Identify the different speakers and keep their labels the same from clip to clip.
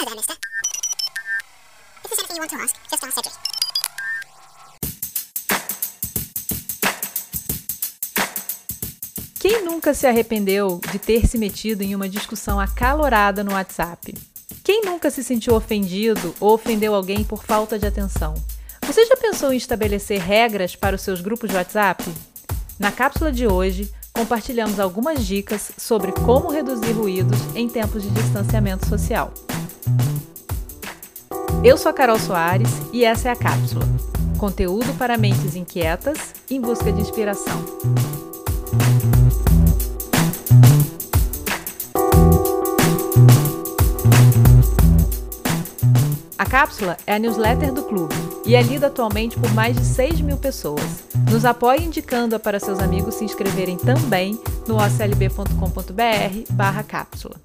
Speaker 1: There, mister. If there's anything you want to ask, just ask Cedric.
Speaker 2: Quem nunca se arrependeu de ter se metido em uma discussão acalorada no WhatsApp? Quem nunca se sentiu ofendido ou ofendeu alguém por falta de atenção? Você já pensou em estabelecer regras para os seus grupos de WhatsApp? Na cápsula de hoje, compartilhamos algumas dicas sobre como reduzir ruídos em tempos de distanciamento social. Eu sou a Carol Soares e essa é a cápsula. Conteúdo para mentes inquietas em busca de inspiração. A cápsula é a newsletter do clube e é lida atualmente por mais de 6 mil pessoas. Nos apoie indicando-a para seus amigos se inscreverem também no oclb.com.br barra cápsula.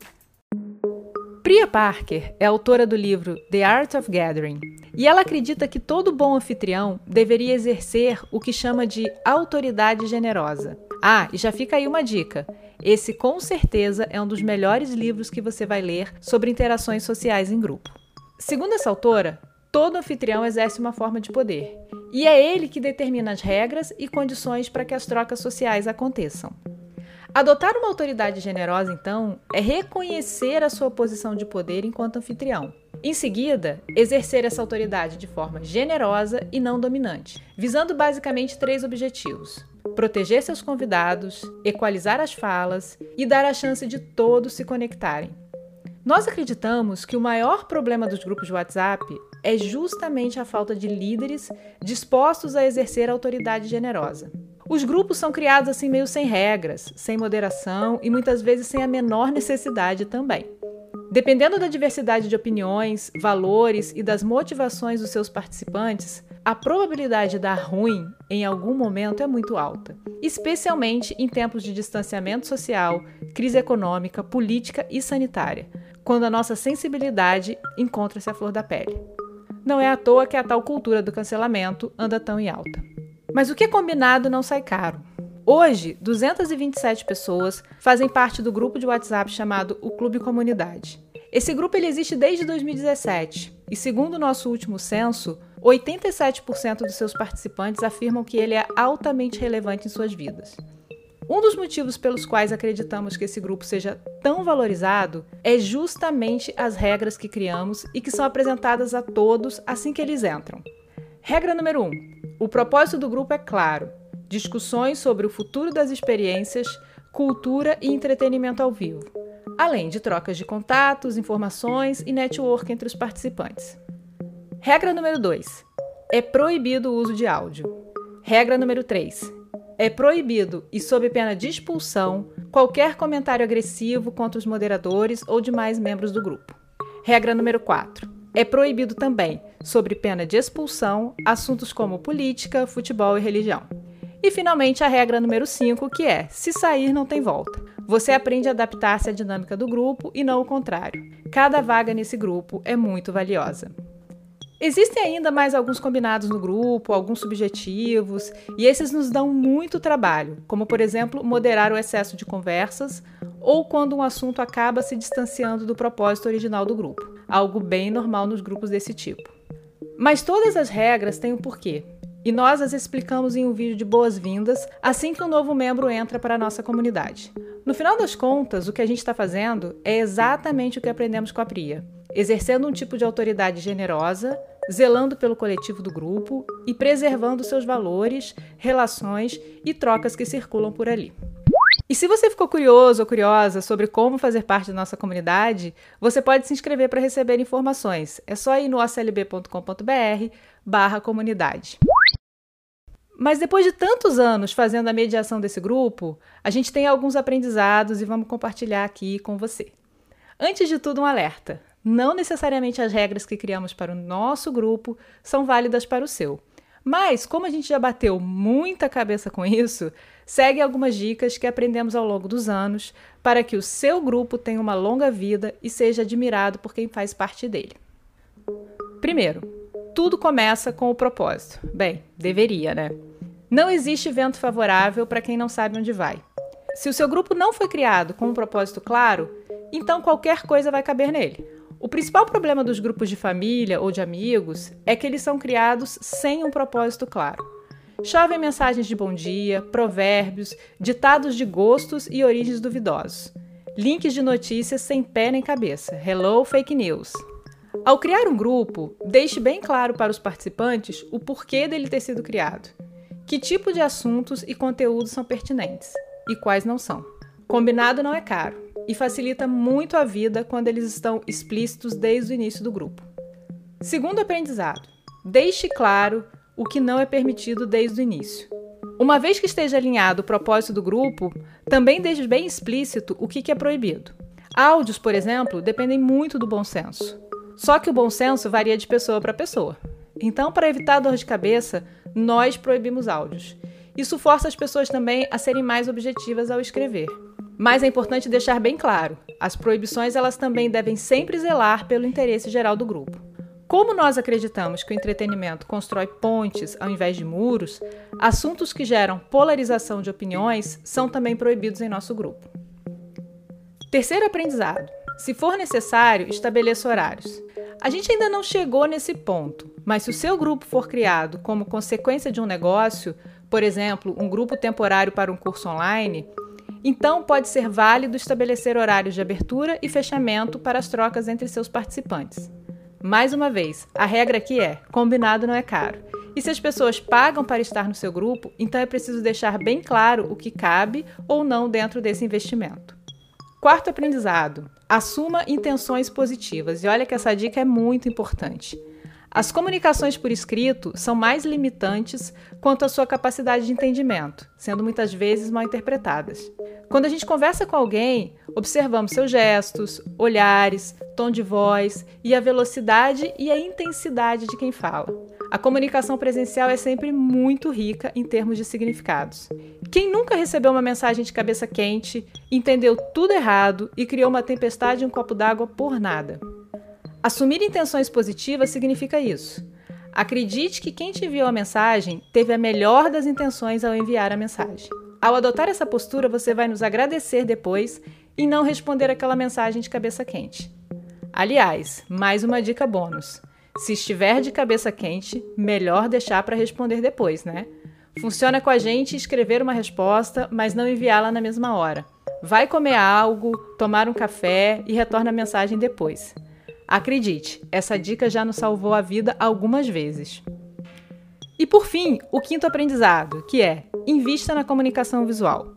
Speaker 2: Priya Parker é autora do livro The Art of Gathering e ela acredita que todo bom anfitrião deveria exercer o que chama de autoridade generosa. Ah, e já fica aí uma dica. Esse com certeza é um dos melhores livros que você vai ler sobre interações sociais em grupo. Segundo essa autora, todo anfitrião exerce uma forma de poder, e é ele que determina as regras e condições para que as trocas sociais aconteçam. Adotar uma autoridade generosa, então, é reconhecer a sua posição de poder enquanto anfitrião. Em seguida, exercer essa autoridade de forma generosa e não dominante, visando basicamente três objetivos: proteger seus convidados, equalizar as falas e dar a chance de todos se conectarem. Nós acreditamos que o maior problema dos grupos de WhatsApp é justamente a falta de líderes dispostos a exercer a autoridade generosa. Os grupos são criados assim meio sem regras, sem moderação e muitas vezes sem a menor necessidade também. Dependendo da diversidade de opiniões, valores e das motivações dos seus participantes, a probabilidade de dar ruim em algum momento é muito alta, especialmente em tempos de distanciamento social, crise econômica, política e sanitária, quando a nossa sensibilidade encontra-se à flor da pele. Não é à toa que a tal cultura do cancelamento anda tão em alta. Mas o que é combinado não sai caro. Hoje, 227 pessoas fazem parte do grupo de WhatsApp chamado o Clube Comunidade. Esse grupo ele existe desde 2017 e, segundo o nosso último censo, 87% dos seus participantes afirmam que ele é altamente relevante em suas vidas. Um dos motivos pelos quais acreditamos que esse grupo seja tão valorizado é justamente as regras que criamos e que são apresentadas a todos assim que eles entram. Regra número 1: um, o propósito do grupo é claro: discussões sobre o futuro das experiências, cultura e entretenimento ao vivo, além de trocas de contatos, informações e network entre os participantes. Regra número 2: é proibido o uso de áudio. Regra número 3: é proibido e sob pena de expulsão qualquer comentário agressivo contra os moderadores ou demais membros do grupo. Regra número 4. É proibido também, sob pena de expulsão, assuntos como política, futebol e religião. E finalmente a regra número 5, que é: se sair não tem volta. Você aprende a adaptar-se à dinâmica do grupo e não o contrário. Cada vaga nesse grupo é muito valiosa. Existem ainda mais alguns combinados no grupo, alguns subjetivos, e esses nos dão muito trabalho, como por exemplo, moderar o excesso de conversas ou quando um assunto acaba se distanciando do propósito original do grupo, algo bem normal nos grupos desse tipo. Mas todas as regras têm um porquê, e nós as explicamos em um vídeo de boas-vindas assim que um novo membro entra para a nossa comunidade. No final das contas, o que a gente está fazendo é exatamente o que aprendemos com a Priya exercendo um tipo de autoridade generosa, zelando pelo coletivo do grupo e preservando seus valores, relações e trocas que circulam por ali. E se você ficou curioso ou curiosa sobre como fazer parte da nossa comunidade, você pode se inscrever para receber informações. É só ir no aclb.com.br barra comunidade. Mas depois de tantos anos fazendo a mediação desse grupo, a gente tem alguns aprendizados e vamos compartilhar aqui com você. Antes de tudo, um alerta. Não necessariamente as regras que criamos para o nosso grupo são válidas para o seu. Mas, como a gente já bateu muita cabeça com isso, segue algumas dicas que aprendemos ao longo dos anos para que o seu grupo tenha uma longa vida e seja admirado por quem faz parte dele. Primeiro, tudo começa com o propósito. Bem, deveria, né? Não existe vento favorável para quem não sabe onde vai. Se o seu grupo não foi criado com um propósito claro, então qualquer coisa vai caber nele. Principal problema dos grupos de família ou de amigos é que eles são criados sem um propósito claro. Chovem mensagens de bom dia, provérbios, ditados de gostos e origens duvidosos. Links de notícias sem pé nem cabeça. Hello, fake news. Ao criar um grupo, deixe bem claro para os participantes o porquê dele ter sido criado, que tipo de assuntos e conteúdos são pertinentes e quais não são. Combinado não é caro e facilita muito a vida quando eles estão explícitos desde o início do grupo. Segundo aprendizado, deixe claro o que não é permitido desde o início. Uma vez que esteja alinhado o propósito do grupo, também deixe bem explícito o que é proibido. Áudios, por exemplo, dependem muito do bom senso. Só que o bom senso varia de pessoa para pessoa. Então, para evitar dor de cabeça, nós proibimos áudios. Isso força as pessoas também a serem mais objetivas ao escrever. Mas é importante deixar bem claro, as proibições elas também devem sempre zelar pelo interesse geral do grupo. Como nós acreditamos que o entretenimento constrói pontes ao invés de muros, assuntos que geram polarização de opiniões são também proibidos em nosso grupo. Terceiro aprendizado: se for necessário, estabeleça horários. A gente ainda não chegou nesse ponto, mas se o seu grupo for criado como consequência de um negócio, por exemplo, um grupo temporário para um curso online, então, pode ser válido estabelecer horários de abertura e fechamento para as trocas entre seus participantes. Mais uma vez, a regra aqui é: combinado não é caro. E se as pessoas pagam para estar no seu grupo, então é preciso deixar bem claro o que cabe ou não dentro desse investimento. Quarto aprendizado: assuma intenções positivas. E olha que essa dica é muito importante. As comunicações por escrito são mais limitantes quanto à sua capacidade de entendimento, sendo muitas vezes mal interpretadas. Quando a gente conversa com alguém, observamos seus gestos, olhares, tom de voz e a velocidade e a intensidade de quem fala. A comunicação presencial é sempre muito rica em termos de significados. Quem nunca recebeu uma mensagem de cabeça quente, entendeu tudo errado e criou uma tempestade em um copo d'água por nada? Assumir intenções positivas significa isso. Acredite que quem te enviou a mensagem teve a melhor das intenções ao enviar a mensagem. Ao adotar essa postura, você vai nos agradecer depois e não responder aquela mensagem de cabeça quente. Aliás, mais uma dica bônus. Se estiver de cabeça quente, melhor deixar para responder depois, né? Funciona com a gente escrever uma resposta, mas não enviá-la na mesma hora. Vai comer algo, tomar um café e retorna a mensagem depois. Acredite, essa dica já nos salvou a vida algumas vezes. E por fim, o quinto aprendizado, que é invista na comunicação visual.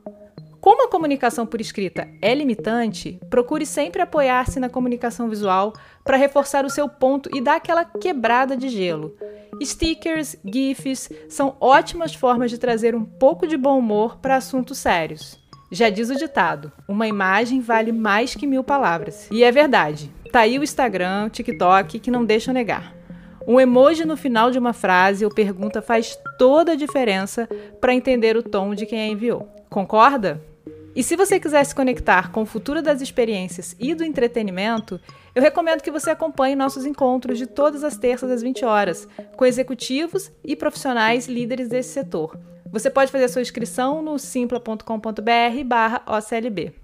Speaker 2: Como a comunicação por escrita é limitante, procure sempre apoiar-se na comunicação visual para reforçar o seu ponto e dar aquela quebrada de gelo. Stickers, GIFs são ótimas formas de trazer um pouco de bom humor para assuntos sérios. Já diz o ditado: uma imagem vale mais que mil palavras. E é verdade. Tá aí o Instagram, o TikTok, que não deixa negar. Um emoji no final de uma frase ou pergunta faz toda a diferença para entender o tom de quem a enviou. Concorda? E se você quiser se conectar com o futuro das experiências e do entretenimento, eu recomendo que você acompanhe nossos encontros de todas as terças às 20 horas, com executivos e profissionais líderes desse setor. Você pode fazer sua inscrição no simpla.com.br/oclb.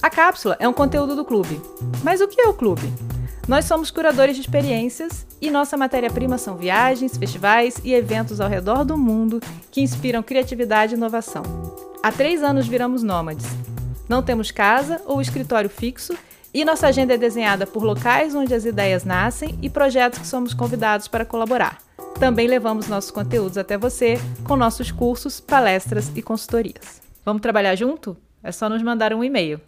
Speaker 2: A cápsula é um conteúdo do clube. Mas o que é o clube? Nós somos curadores de experiências e nossa matéria-prima são viagens, festivais e eventos ao redor do mundo que inspiram criatividade e inovação. Há três anos viramos nômades. Não temos casa ou escritório fixo e nossa agenda é desenhada por locais onde as ideias nascem e projetos que somos convidados para colaborar. Também levamos nossos conteúdos até você com nossos cursos, palestras e consultorias. Vamos trabalhar junto? É só nos mandar um e-mail